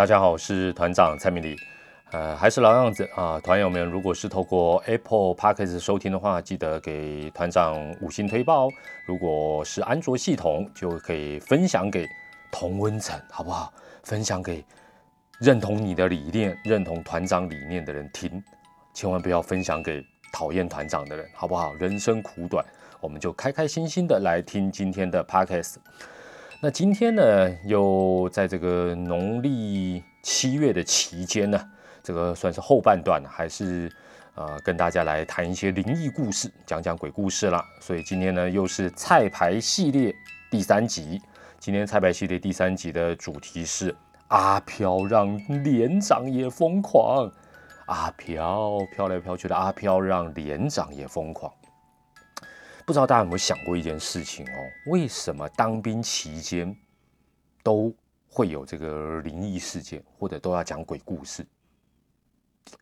大家好，我是团长蔡明礼。呃，还是老样子啊，团友们，如果是透过 Apple Podcast 收听的话，记得给团长五星推报。如果是安卓系统，就可以分享给同温层，好不好？分享给认同你的理念、认同团长理念的人听，千万不要分享给讨厌团长的人，好不好？人生苦短，我们就开开心心的来听今天的 Podcast。那今天呢，又在这个农历七月的期间呢。这个算是后半段，还是呃跟大家来谈一些灵异故事，讲讲鬼故事了。所以今天呢，又是菜牌系列第三集。今天菜牌系列第三集的主题是阿飘让连长也疯狂。阿飘飘来飘去的阿飘让连长也疯狂。不知道大家有没有想过一件事情哦？为什么当兵期间都会有这个灵异事件，或者都要讲鬼故事？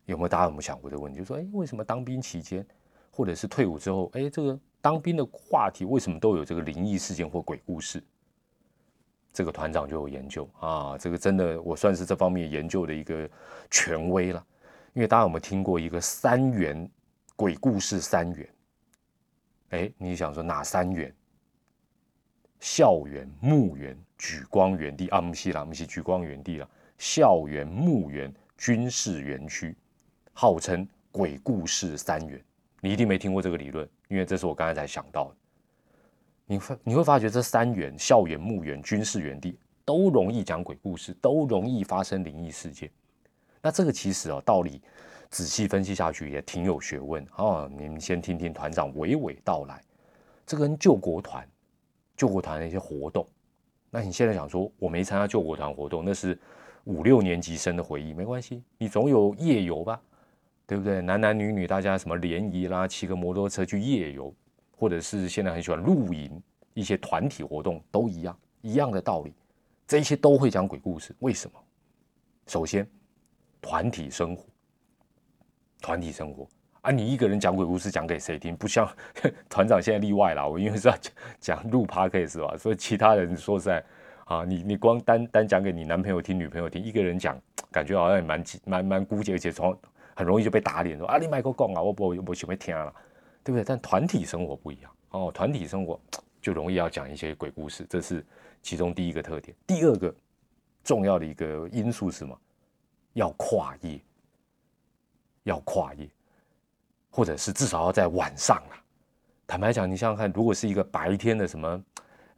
有没有大家有没有想过这个问题？就说，哎，为什么当兵期间，或者是退伍之后，哎，这个当兵的话题为什么都有这个灵异事件或鬼故事？这个团长就有研究啊，这个真的我算是这方面研究的一个权威了。因为大家有没有听过一个三元鬼故事？三元，哎，你想说哪三元？校园、墓园、举光园地啊？不是啦，不是举光园地啦，校园、墓园。军事园区号称鬼故事三元，你一定没听过这个理论，因为这是我刚才才想到的。你发你会发觉这三元校园、墓园、军事园地都容易讲鬼故事，都容易发生灵异事件。那这个其实啊，道理仔细分析下去也挺有学问啊。你们先听听团长娓娓道来，这跟救国团、救国团的一些活动。那你现在想说，我没参加救国团活动，那是？五六年级生的回忆没关系，你总有夜游吧，对不对？男男女女大家什么联谊啦，骑个摩托车去夜游，或者是现在很喜欢露营，一些团体活动都一样，一样的道理。这些都会讲鬼故事，为什么？首先，团体生活，团体生活啊，你一个人讲鬼故事讲给谁听？不像 团长现在例外啦，我因为是要讲讲录 p a r k 是吧？所以其他人说实在。啊，你你光单单讲给你男朋友听、女朋友听，一个人讲，感觉好像也蛮蛮蛮孤寂，而且从很容易就被打脸，说啊你买个讲啊，我不我喜欢听了，对不对？但团体生活不一样哦，团体生活就容易要讲一些鬼故事，这是其中第一个特点。第二个重要的一个因素是什么？要跨夜，要跨夜，或者是至少要在晚上啊。坦白讲，你想想看，如果是一个白天的什么？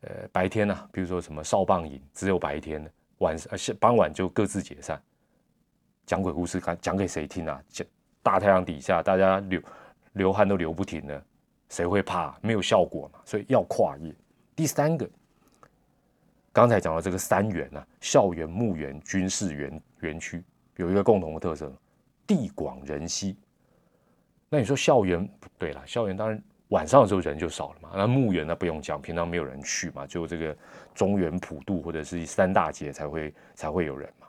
呃，白天呢，比如说什么少棒营，只有白天的，晚上呃傍晚就各自解散。讲鬼故事，看讲给谁听啊？讲大太阳底下，大家流流汗都流不停了，谁会怕？没有效果嘛，所以要跨越。第三个，刚才讲到这个三元啊，校园、墓园、军事园园区有一个共同的特色，地广人稀。那你说校园不对了，校园当然。晚上的时候人就少了嘛，那墓园呢不用讲，平常没有人去嘛，就这个中原普渡或者是三大节才会才会有人嘛。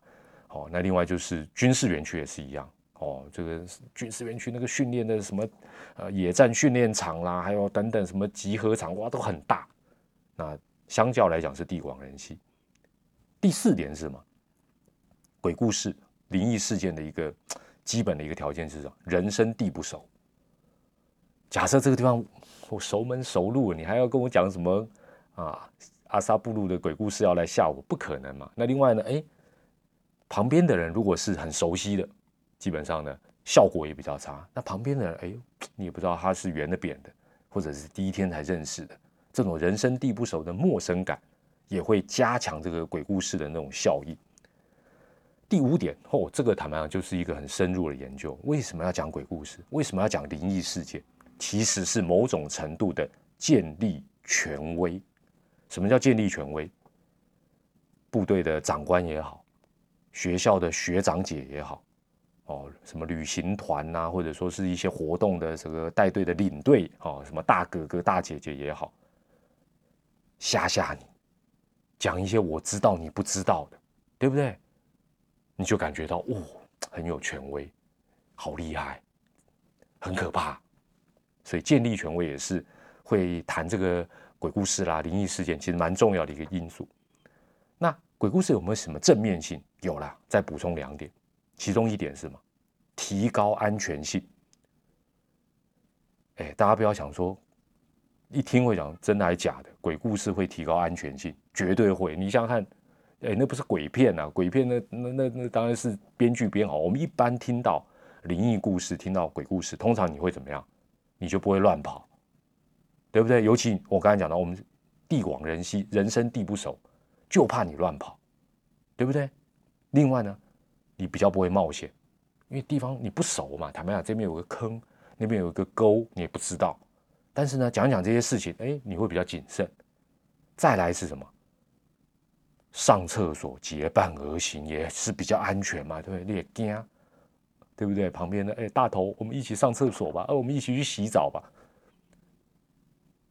哦，那另外就是军事园区也是一样哦，这个军事园区那个训练的什么呃野战训练场啦，还有等等什么集合场哇都很大，那相较来讲是地广人稀。第四点是什么？鬼故事、灵异事件的一个基本的一个条件是什么？人生地不熟。假设这个地方我熟门熟路，你还要跟我讲什么啊？阿萨布鲁的鬼故事要来吓我，不可能嘛？那另外呢？哎，旁边的人如果是很熟悉的，基本上呢效果也比较差。那旁边的人，哎，你也不知道他是圆的扁的，或者是第一天才认识的，这种人生地不熟的陌生感，也会加强这个鬼故事的那种效应。第五点哦，这个坦白讲就是一个很深入的研究。为什么要讲鬼故事？为什么要讲灵异事件？其实是某种程度的建立权威。什么叫建立权威？部队的长官也好，学校的学长姐也好，哦，什么旅行团呐，或者说是一些活动的这个带队的领队，哦，什么大哥哥大姐姐也好，吓吓你，讲一些我知道你不知道的，对不对？你就感觉到哦，很有权威，好厉害，很可怕。所以建立权威也是会谈这个鬼故事啦、灵异事件，其实蛮重要的一个因素。那鬼故事有没有什么正面性？有啦，再补充两点，其中一点是什么？提高安全性。哎，大家不要想说，一听会讲真的还假的，鬼故事会提高安全性，绝对会。你想想看，哎，那不是鬼片啊，鬼片那那那那当然是编剧编好。我们一般听到灵异故事，听到鬼故事，通常你会怎么样？你就不会乱跑，对不对？尤其我刚才讲到，我们地广人稀，人生地不熟。就怕你乱跑，对不对？另外呢，你比较不会冒险，因为地方你不熟嘛。坦白讲，这边有个坑，那边有个沟，你也不知道。但是呢，讲讲这些事情，哎，你会比较谨慎。再来是什么？上厕所结伴而行也是比较安全嘛，对不对？你也惊，对不对？旁边的哎，大头，我们一起上厕所吧，呃，我们一起去洗澡吧。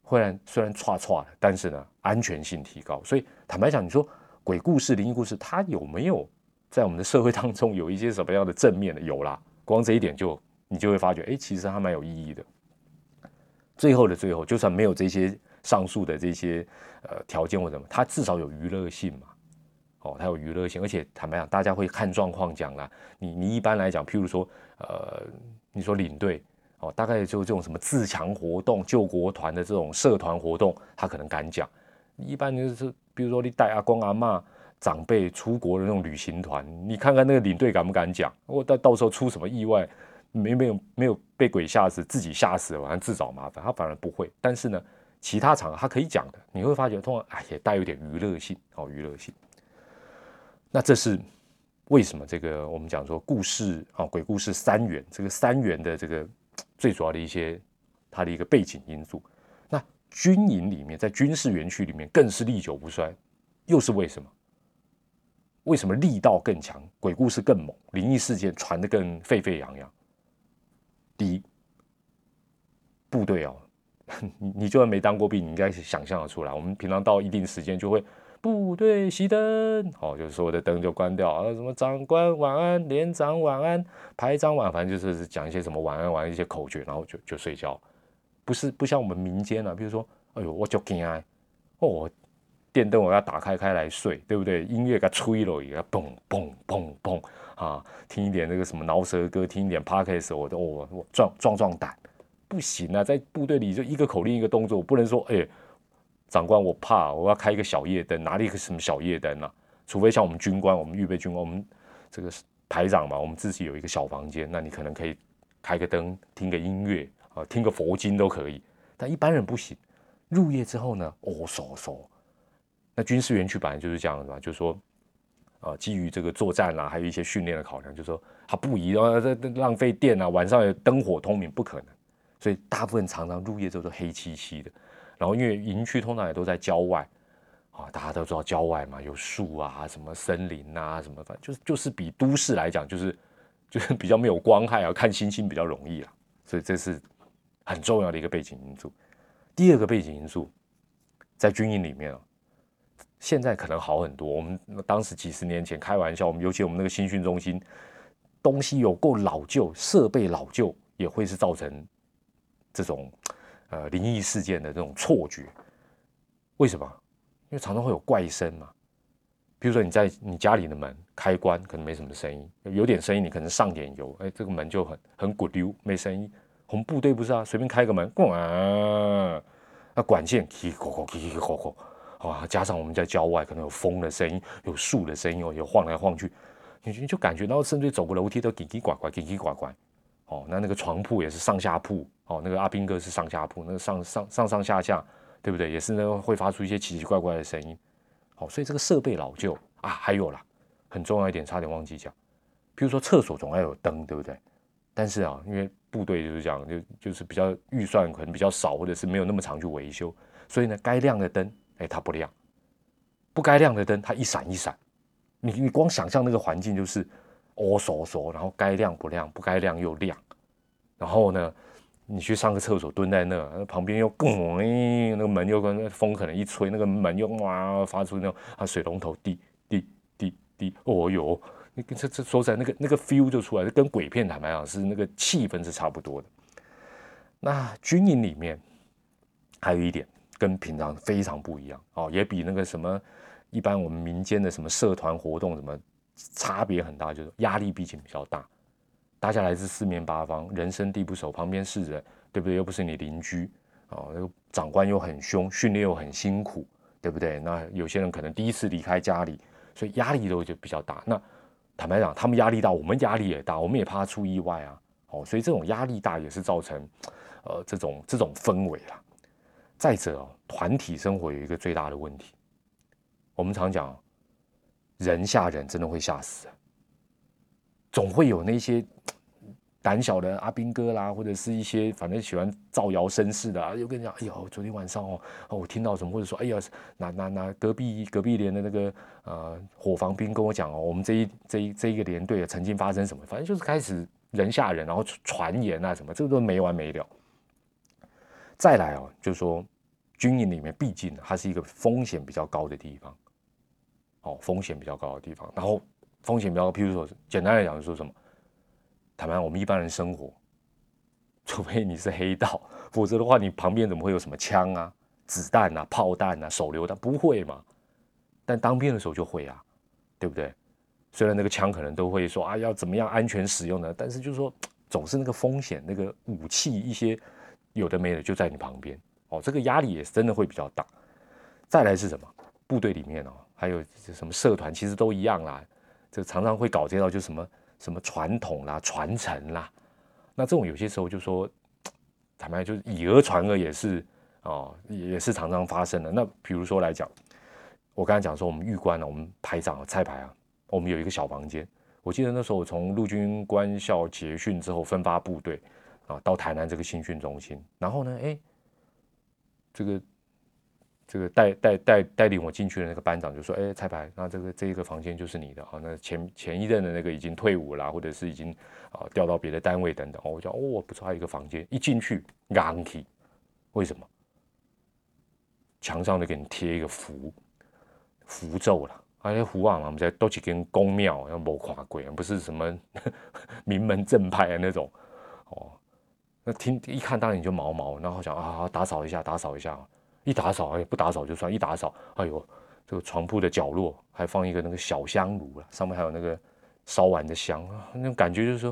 虽然虽然差差的，但是呢，安全性提高。所以坦白讲，你说鬼故事、灵异故事，它有没有在我们的社会当中有一些什么样的正面的？有啦，光这一点就你就会发觉，哎，其实它蛮有意义的。最后的最后，就算没有这些上述的这些呃条件或什么，它至少有娱乐性嘛。哦，它有娱乐性，而且坦白讲，大家会看状况讲啦。你你一般来讲，譬如说，呃，你说领队。哦，大概就这种什么自强活动、救国团的这种社团活动，他可能敢讲。一般就是，比如说你带阿公阿妈长辈出国的那种旅行团，你看看那个领队敢不敢讲？我到到时候出什么意外，没没有没有被鬼吓死，自己吓死了，反正自找麻烦，他反而不会。但是呢，其他场合他可以讲的，你会发觉通常哎也带有点娱乐性哦，娱乐性。那这是为什么？这个我们讲说故事啊，鬼故事三元，这个三元的这个。最主要的一些，它的一个背景因素。那军营里面，在军事园区里面更是历久不衰，又是为什么？为什么力道更强，鬼故事更猛，灵异事件传得更沸沸扬扬？第一，部队哦，你你就算没当过兵，你应该是想象的出来。我们平常到一定时间就会。部队熄灯，哦，就是所有的灯就关掉啊。什么长官晚安，连长晚安，排长晚，反正就是讲一些什么晚安晚安一些口诀，然后就就睡觉。不是不像我们民间啊，比如说，哎呦，我就惊啊，哦，电灯我要打开开来睡，对不对？音乐给吹了，一个嘣嘣嘣嘣啊，听一点那个什么饶舌歌，听一点 p a r k 的时候，我都哦我壮壮壮胆，不行啊，在部队里就一个口令一个动作，我不能说哎。长官，我怕我要开一个小夜灯，哪里一个什么小夜灯啊？除非像我们军官，我们预备军官，我们这个排长嘛，我们自己有一个小房间，那你可能可以开个灯，听个音乐啊，听个佛经都可以。但一般人不行。入夜之后呢，哦，嗖嗖。那军事园区本来就是这样的嘛，就是说，啊，基于这个作战啦，还有一些训练的考量，就是说它不宜啊，这浪费电啊，晚上有灯火通明不可能。所以大部分常常入夜之后都黑漆漆的。然后因为营区通常也都在郊外，啊，大家都知道郊外嘛，有树啊，什么森林啊，什么反就是就是比都市来讲，就是就是比较没有光害啊，看星星比较容易啊，所以这是很重要的一个背景因素。第二个背景因素，在军营里面啊，现在可能好很多。我们当时几十年前开玩笑，我们尤其我们那个新训中心，东西有够老旧，设备老旧，也会是造成这种。呃，灵异事件的这种错觉，为什么？因为常常会有怪声嘛。比如说你在你家里的门开关可能没什么声音，有点声音，你可能上点油，哎，这个门就很很鼓溜，没声音。我们部队不是啊，随便开个门，咣啊，那管线叽叽咕咕叽叽咕咕，啊，加上我们在郊外，可能有风的声音，有树的声音哦，有晃来晃去，你你就感觉到甚至走个楼梯都叽叽呱呱，叽叽呱呱。哦，那那个床铺也是上下铺。哦，那个阿兵哥是上下铺，那个上上上上下下，对不对？也是那个会发出一些奇奇怪怪的声音。好，所以这个设备老旧啊，还有啦，很重要一点，差点忘记讲。比如说厕所总要有灯，对不对？但是啊，因为部队就是讲，就就是比较预算可能比较少，或者是没有那么长去维修，所以呢，该亮的灯，哎，它不亮；不该亮的灯，它一闪一闪。你你光想象那个环境就是哦嗦嗦，然后该亮不亮，不该亮又亮，然后呢？你去上个厕所，蹲在那，旁边又咣，那个门又跟风可能一吹，那个门又哇发出那种啊水龙头滴滴滴滴，哦哟，你这这说起来那个那个 feel 就出来，跟鬼片坦白讲是那个气氛是差不多的。那军营里面还有一点跟平常非常不一样哦，也比那个什么一般我们民间的什么社团活动，什么差别很大，就是压力毕竟比较大。大家来自四面八方，人生地不熟，旁边是人，对不对？又不是你邻居啊，那个长官又很凶，训练又很辛苦，对不对？那有些人可能第一次离开家里，所以压力都就比较大。那坦白讲，他们压力大，我们压力也大，我们也怕出意外啊。哦，所以这种压力大也是造成，呃，这种这种氛围啦。再者哦，团体生活有一个最大的问题，我们常讲，人吓人真的会吓死，总会有那些胆小的阿兵哥啦，或者是一些反正喜欢造谣生事的啊，又跟你讲，哎呦，昨天晚上哦，我听到什么，或者说，哎呀，那那那隔壁隔壁连的那个呃伙房兵跟我讲哦，我们这一这一这一个连队曾经发生什么，反正就是开始。人吓人，然后传言啊什么，这个都没完没了。再来哦，就是说军营里面，毕竟它是一个风险比较高的地方，哦，风险比较高的地方。然后风险比较高，譬如说，简单来讲，说什么？坦白，我们一般人生活，除非你是黑道，否则的话，你旁边怎么会有什么枪啊、子弹啊、炮弹啊、手榴弹？不会嘛？但当兵的时候就会啊，对不对？虽然那个枪可能都会说啊要怎么样安全使用呢，但是就是说总是那个风险，那个武器一些有的没的就在你旁边哦，这个压力也是真的会比较大。再来是什么？部队里面哦，还有什么社团，其实都一样啦。这常常会搞这套，就什么什么传统啦、传承啦。那这种有些时候就说，坦白就是以讹传讹也是哦，也是常常发生的。那比如说来讲，我刚才讲说我们玉官呢，我们排长啊蔡排啊。我们有一个小房间，我记得那时候我从陆军官校结训之后分发部队啊，到台南这个新训中心，然后呢，哎，这个这个带带带带领我进去的那个班长就说，哎，蔡排，那这个这一个房间就是你的啊，那前前一任的那个已经退伍了，或者是已经啊调到别的单位等等，我讲哦，不错，还有一个房间，一进去硬气，为什么？墙上都给你贴一个符符咒了。而且符啊嘛，我们在都几间宫庙，要没看过，不是什么 名门正派的那种哦。那听一看，当然你就毛毛，然后想啊，打扫一下，打扫一下。一打扫，哎，不打扫就算；一打扫，哎呦，这个床铺的角落还放一个那个小香炉了，上面还有那个烧完的香啊，那种感觉就是说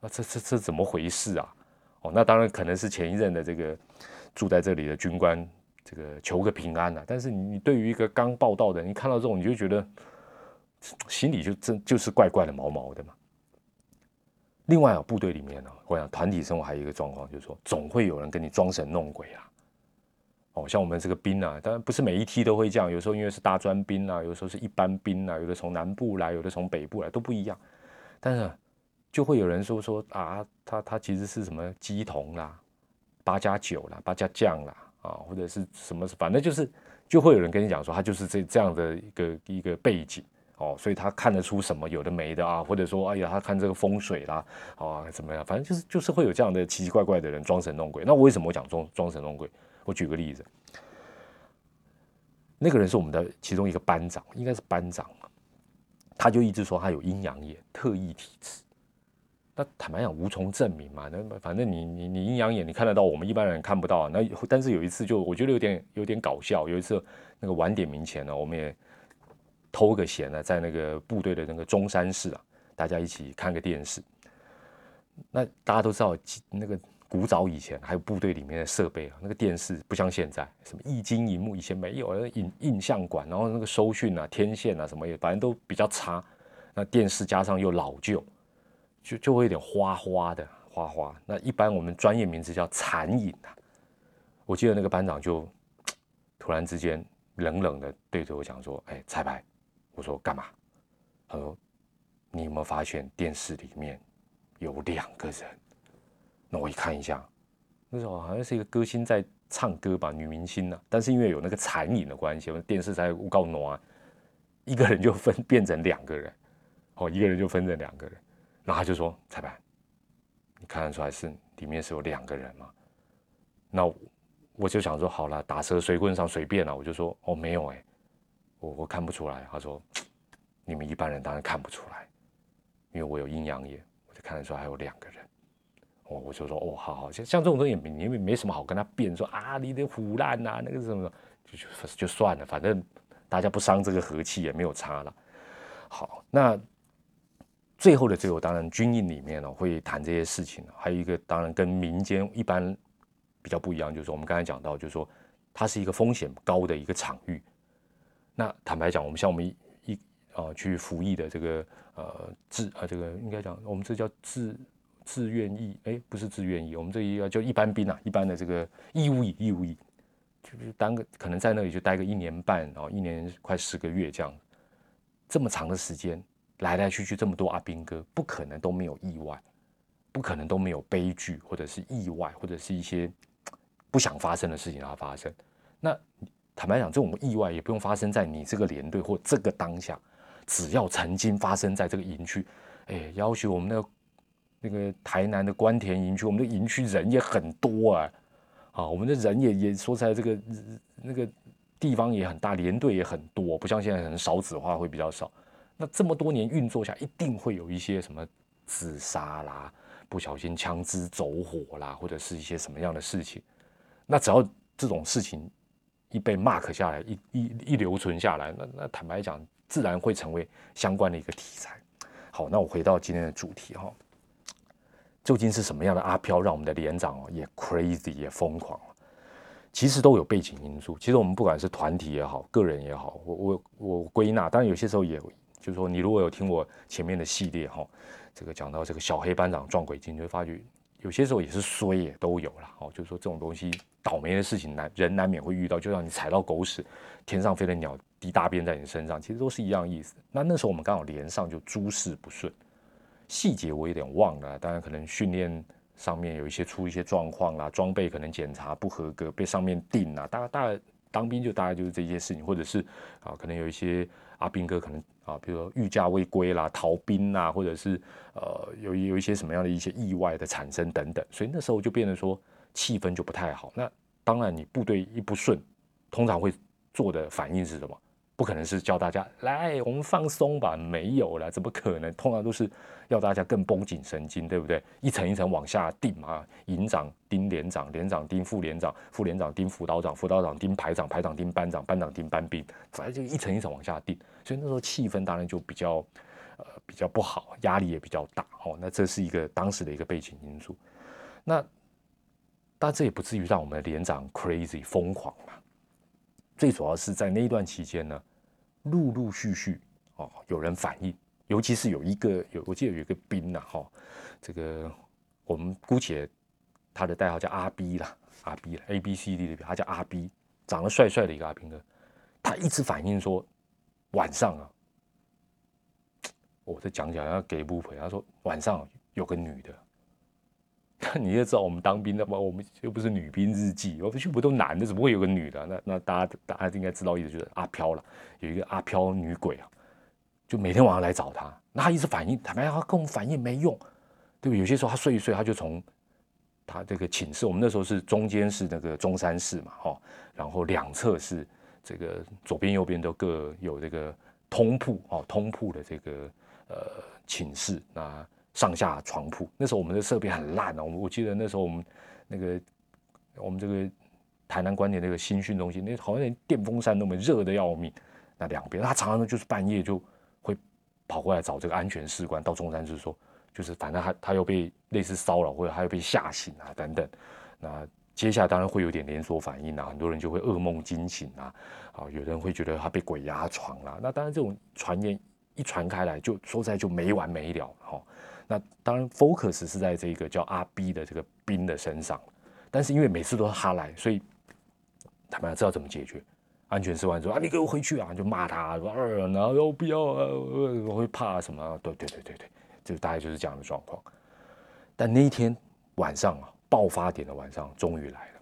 啊，这这这怎么回事啊？哦，那当然可能是前一任的这个住在这里的军官。这个求个平安呐，但是你你对于一个刚报道的，你看到这种你就觉得心里就真就是怪怪的毛毛的嘛。另外啊，部队里面呢，我想团体生活还有一个状况，就是说总会有人跟你装神弄鬼啊。哦，像我们这个兵啊，当然不是每一梯都会这样，有时候因为是大专兵啊，有时候是一般兵啊，有的从南部来，有的从北部来，都不一样。但是就会有人说说啊，他他其实是什么鸡同啦、八加九啦、八加酱啦。啊，或者是什么，反正就是就会有人跟你讲说，他就是这这样的一个一个背景哦，所以他看得出什么有的没的啊，或者说哎呀，他看这个风水啦，啊怎么样，反正就是就是会有这样的奇奇怪怪的人装神弄鬼。那为什么我讲装装神弄鬼？我举个例子，那个人是我们的其中一个班长，应该是班长，他就一直说他有阴阳眼，特异体质。那坦白讲无从证明嘛，那反正你你你阴阳眼你看得到，我们一般人看不到啊。那但是有一次就我觉得有点有点搞笑，有一次那个晚点名前呢，我们也偷个闲呢，在那个部队的那个中山市啊，大家一起看个电视。那大家都知道，那个古早以前还有部队里面的设备啊，那个电视不像现在，什么液晶荧幕以前没有，影印象馆，然后那个收讯啊、天线啊什么也反正都比较差。那电视加上又老旧。就就会有点花花的花花，那一般我们专业名字叫残影啊。我记得那个班长就突然之间冷冷的对着我讲说：“哎，彩排。”我说：“干嘛？”他说：“你有没有发现电视里面有两个人？”我一看一下，那时候好像是一个歌星在唱歌吧，女明星呢。但是因为有那个残影的关系，我们电视才无告挪，一个人就分变成两个人，哦，一个人就分成两个人。然后他就说：“裁判，你看得出来是里面是有两个人吗？”那我就想说：“好了，打蛇随棍上随便了。”我就说：“哦，没有哎，我我看不出来。”他说：“你们一般人当然看不出来，因为我有阴阳眼，我就看得出来还有两个人。”我我就说：“哦，好好，像像这种东西，你没没什么好跟他辩说啊，你的腐烂呐，那个什么，就就就算了，反正大家不伤这个和气也没有差了。好，那最后的最后，当然军营里面呢会谈这些事情，还有一个当然跟民间一般比较不一样，就是说我们刚才讲到，就是说它是一个风险高的一个场域。那坦白讲，我们像我们一啊去服役的这个呃自啊这个应该讲，我们这叫自自愿役，哎，不是自愿役，我们这一个就一般兵啊，一般的这个义务役，义务役，就是当个可能在那里就待个一年半，然后一年快十个月这样，这么长的时间来来去去这么多阿兵哥，不可能都没有意外，不可能都没有悲剧或者是意外或者是一些不想发生的事情它发生。那坦白讲，这种意外也不用发生在你这个连队或这个当下，只要曾经发生在这个营区，哎，要求我们那个。那个台南的关田营区，我们的营区人也很多啊，啊，我们的人也也说出来，这个那个地方也很大，连队也很多，不像现在可能少子化会比较少。那这么多年运作下，一定会有一些什么自杀啦，不小心枪支走火啦，或者是一些什么样的事情。那只要这种事情一被 mark 下来，一一一留存下来，那那坦白讲，自然会成为相关的一个题材。好，那我回到今天的主题哈。究竟是什么样的阿飘让我们的连长哦也 crazy 也疯狂其实都有背景因素。其实我们不管是团体也好，个人也好，我我我归纳，当然有些时候也就是说，你如果有听我前面的系列哈，这个讲到这个小黑班长撞鬼精，就会发觉有些时候也是衰也都有了哦。就是说这种东西倒霉的事情难人难免会遇到，就像你踩到狗屎，天上飞的鸟滴大便在你身上，其实都是一样意思。那那时候我们刚好连上就诸事不顺。细节我有点忘了，当然可能训练上面有一些出一些状况啦，装备可能检查不合格，被上面定啦。大概大概当兵就大概就是这些事情，或者是啊，可能有一些阿兵哥可能啊，比如说御驾未归啦、逃兵啦，或者是呃有有一些什么样的一些意外的产生等等，所以那时候就变得说气氛就不太好。那当然你部队一不顺，通常会做的反应是什么？不可能是叫大家来，我们放松吧，没有了，怎么可能？通常都是要大家更绷紧神经，对不对？一层一层往下定嘛，营长盯连长，连长盯副连长，副连长盯辅导长，辅导长盯排长，排长盯班长，班长盯班兵，反正就一层一层往下定。所以那时候气氛当然就比较，呃，比较不好，压力也比较大。哦，那这是一个当时的一个背景因素。那但这也不至于让我们连长 crazy 疯狂嘛。最主要是在那一段期间呢，陆陆续续哦有人反映，尤其是有一个有我记得有一个兵呐哈，这个我们姑且他的代号叫阿 B 啦，阿 B 了 A B C D 的，他叫阿 B，长得帅帅的一个阿兵哥，他一直反映说晚上啊，我在讲讲要给不回，他说晚上有个女的。那 你也知道，我们当兵的嘛，我们又不是女兵日记，我们全部都男的，怎么会有个女的？那那大家大家应该知道意思，就是阿飘了，有一个阿飘女鬼啊，就每天晚上来找他。那他一直反应，坦白讲，他跟我们反应没用，对不对？有些时候他睡一睡，他就从他这个寝室，我们那时候是中间是那个中山室嘛，哈，然后两侧是这个左边右边都各有这个通铺哦，通铺的这个呃寝室那。上下床铺，那时候我们的设备很烂哦。我我记得那时候我们那个我们这个台南关田那个新训中心，那好像连电风扇那么热的要命。那两边他常常就是半夜就会跑过来找这个安全士官到中山室说，就是反正他他又被类似骚扰或者他又被吓醒啊等等。那接下来当然会有点连锁反应啊，很多人就会噩梦惊醒啊，啊有人会觉得他被鬼压床了。那当然这种传言一传开来，就说在就没完没了哈。那当然，focus 是在这个叫阿 B 的这个兵的身上，但是因为每次都是他来，所以他们要知道怎么解决。安全室完之后：“啊，你给我回去啊！”就骂他说：“二，然后又不要啊，我会怕什么？”对对对对对，就大概就是这样的状况。但那一天晚上啊，爆发点的晚上终于来了，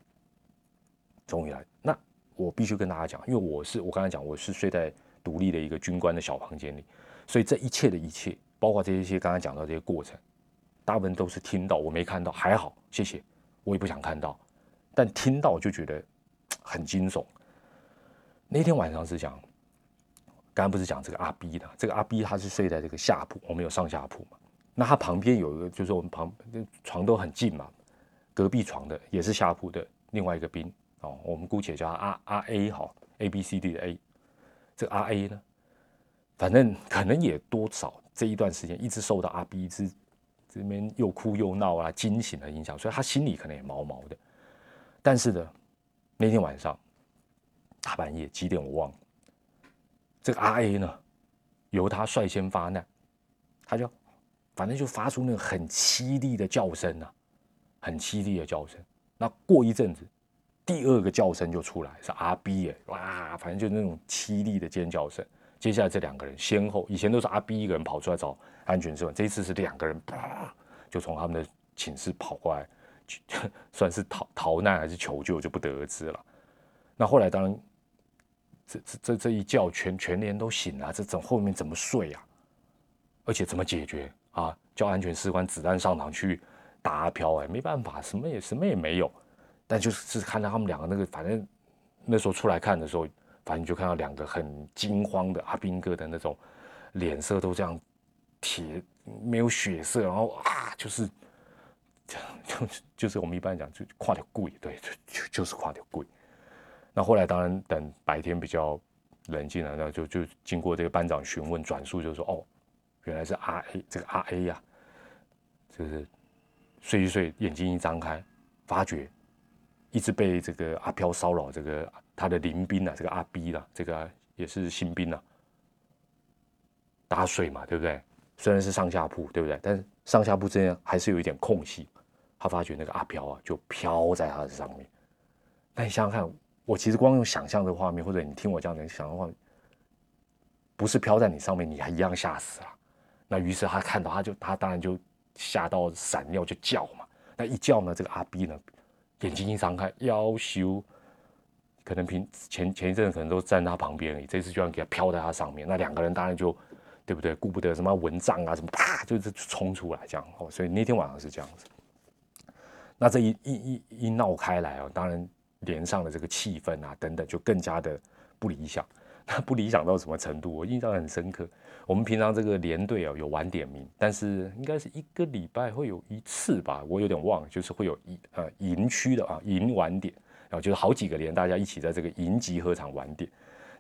终于来。那我必须跟大家讲，因为我是我刚才讲，我是睡在独立的一个军官的小房间里，所以这一切的一切。包括这一些刚刚讲到这些过程，大部分都是听到，我没看到，还好，谢谢，我也不想看到，但听到就觉得很惊悚。那天晚上是讲，刚刚不是讲这个阿 B 的，这个阿 B 他是睡在这个下铺，我们有上下铺嘛，那他旁边有一个，就是我们旁床都很近嘛，隔壁床的也是下铺的另外一个兵哦，我们姑且叫他阿阿 A 哈，A B C D 的 A，这个 R A 呢，反正可能也多少这一段时间一直受到阿 B 一直这边又哭又闹啊惊醒的影响，所以他心里可能也毛毛的。但是呢，那天晚上大半夜几点我忘了，这个 R A 呢，由他率先发难，他就反正就发出那个很凄厉的叫声啊，很凄厉的叫声。那过一阵子。第二个叫声就出来，是阿 B 耶，哇，反正就那种凄厉的尖叫声。接下来这两个人先后，以前都是阿 B 一个人跑出来找安全之问，这一次是两个人，就从他们的寝室跑过来，算是逃逃难还是求救就不得而知了。那后来当然，这这这这一觉全全连都醒了，这怎后面怎么睡呀？而且怎么解决啊？叫安全士官子弹上膛去打阿飘，哎，没办法，什么也什么也没有。但就是看到他们两个那个，反正那时候出来看的时候，反正就看到两个很惊慌的阿兵哥的那种脸色都这样铁，没有血色，然后啊，就是这样，就就是我们一般讲就跨条贵，对，就就就是跨条贵。那后来当然等白天比较冷静了，那就就经过这个班长询问转述，就说哦，原来是阿 A 这个阿 A 呀，就是睡一睡，眼睛一张开，发觉。一直被这个阿飘骚扰，这个他的邻兵啊，这个阿 B 啦，这个也是新兵啊，打水嘛，对不对？虽然是上下铺，对不对？但是上下铺之间还是有一点空隙。他发觉那个阿飘啊，就飘在他的上面。那你想想看，我其实光用想象的画面，或者你听我这样子想的话，不是飘在你上面，你还一样吓死了。那于是他看到，他就他当然就吓到闪尿，就叫嘛。那一叫呢，这个阿 B 呢？眼睛一张开，要修，可能平前前一阵可能都站他旁边而已，这次居然给他飘在他上面，那两个人当然就，对不对？顾不得什么蚊帐啊，什么啪，就是冲出来这样哦。所以那天晚上是这样子。那这一一一一闹开来啊，当然连上了这个气氛啊等等，就更加的不理想。那不理想到什么程度？我印象很深刻。我们平常这个连队啊有晚点名，但是应该是一个礼拜会有一次吧，我有点忘了，就是会有一呃营区的啊营晚点，然后就是好几个连大家一起在这个营集合场晚点。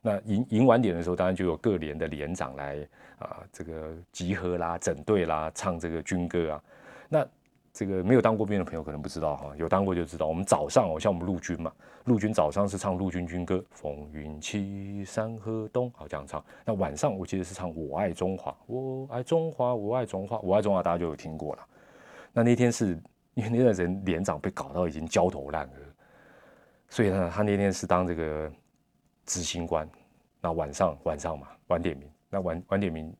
那营营晚点的时候，当然就有各连的连长来啊这个集合啦、整队啦、唱这个军歌啊。那这个没有当过兵的朋友可能不知道哈，有当过就知道。我们早上哦，像我们陆军嘛，陆军早上是唱陆军军歌《风云起山河东》，好这样唱。那晚上我记得是唱《我爱中华》，我爱中华，我爱中华，我爱中华，大家就有听过了。那那天是因为那段人连长被搞到已经焦头烂额，所以呢，他那天是当这个执行官。那晚上晚上嘛，晚点名，那晚晚点名，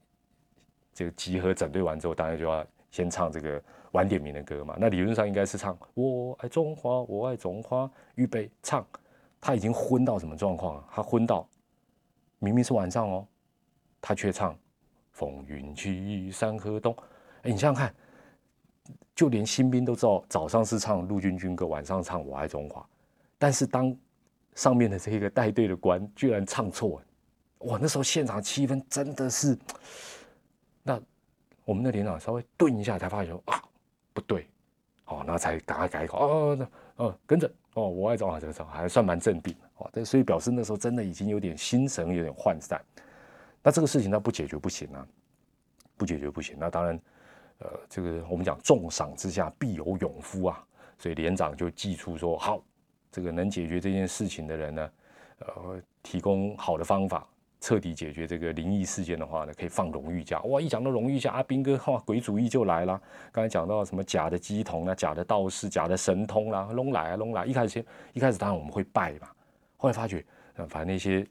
这个集合整队完之后，当然就要先唱这个。晚点名的歌嘛，那理论上应该是唱“我爱中华，我爱中华”，预备唱。他已经昏到什么状况啊？他昏到明明是晚上哦，他却唱“风云起，山河动”。哎，你想想看，就连新兵都知道早上是唱陆军军歌，晚上唱“我爱中华”，但是当上面的这个带队的官居然唱错，哇！那时候现场气氛真的是……我们的连长稍微顿一下，才发现啊。不对，哦，那才赶快改口哦，那哦跟着哦，我爱中华这个时候还算蛮镇定哦，这所以表示那时候真的已经有点心神有点涣散。那这个事情那不解决不行啊，不解决不行。那当然，呃，这个我们讲重赏之下必有勇夫啊，所以连长就寄出说好，这个能解决这件事情的人呢，呃，提供好的方法。彻底解决这个灵异事件的话呢，可以放荣誉假。哇，一讲到荣誉假，阿兵哥哇，鬼主意就来了。刚才讲到什么假的鸡童啊，假的道士，假的神通啦，弄来啊弄来。一开始先，一开始当然我们会拜嘛，后来发觉，反正那些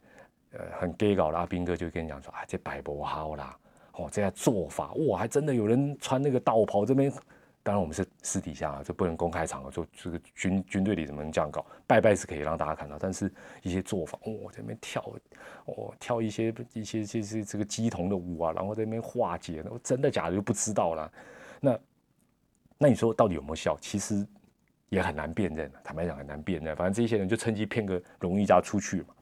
呃很 gay 搞的阿兵哥就跟你讲说，啊，这摆不好啦，哦，这样做法，哇，还真的有人穿那个道袍这边。当然，我们是私底下啊，就不能公开场合做这个军军队里怎么能这样搞？拜拜是可以让大家看到，但是一些做法，哦，在那边跳，哦，跳一些一些这些这个鸡同的舞啊，然后在那边化解，那真的假的就不知道了。那那你说到底有没有效？其实也很难辨认，坦白讲很难辨认。反正这些人就趁机骗个荣誉家出去嘛。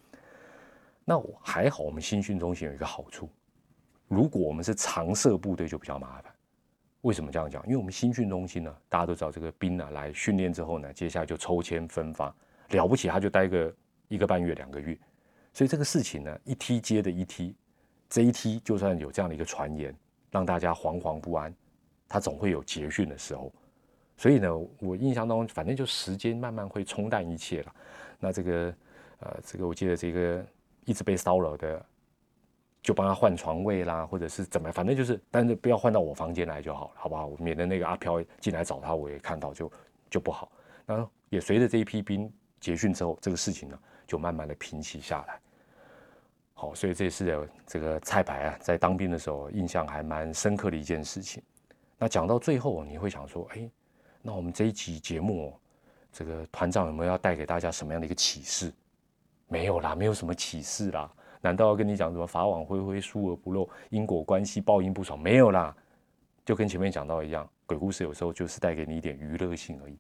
那我还好，我们新训中心有一个好处，如果我们是常设部队，就比较麻烦。为什么这样讲？因为我们新训中心呢，大家都知道，这个兵呢来训练之后呢，接下来就抽签分发，了不起他就待个一个半月、两个月，所以这个事情呢，一梯接的一梯，这一梯就算有这样的一个传言，让大家惶惶不安，他总会有结训的时候。所以呢，我印象当中，反正就时间慢慢会冲淡一切了。那这个，呃，这个我记得这个一直被骚扰的，就帮他换床位啦，或者是怎么，反正就是，但是不要换到我房间来就好了，好不好？免得那个阿飘进来找他，我也看到就就不好。那也随着这一批兵结训之后，这个事情呢，就慢慢的平息下来。好，所以这是这个蔡白啊，在当兵的时候印象还蛮深刻的一件事情。那讲到最后，你会想说，哎。那我们这一集节目，这个团长有没有要带给大家什么样的一个启示？没有啦，没有什么启示啦。难道要跟你讲什么法网恢恢，疏而不漏，因果关系，报应不爽？没有啦，就跟前面讲到一样，鬼故事有时候就是带给你一点娱乐性而已，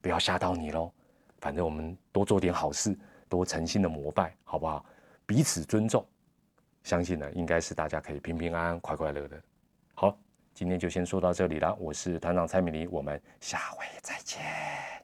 不要吓到你喽。反正我们多做点好事，多诚心的膜拜，好不好？彼此尊重，相信呢，应该是大家可以平平安安、快快乐乐。好。今天就先说到这里了，我是团长蔡美玲，我们下回再见。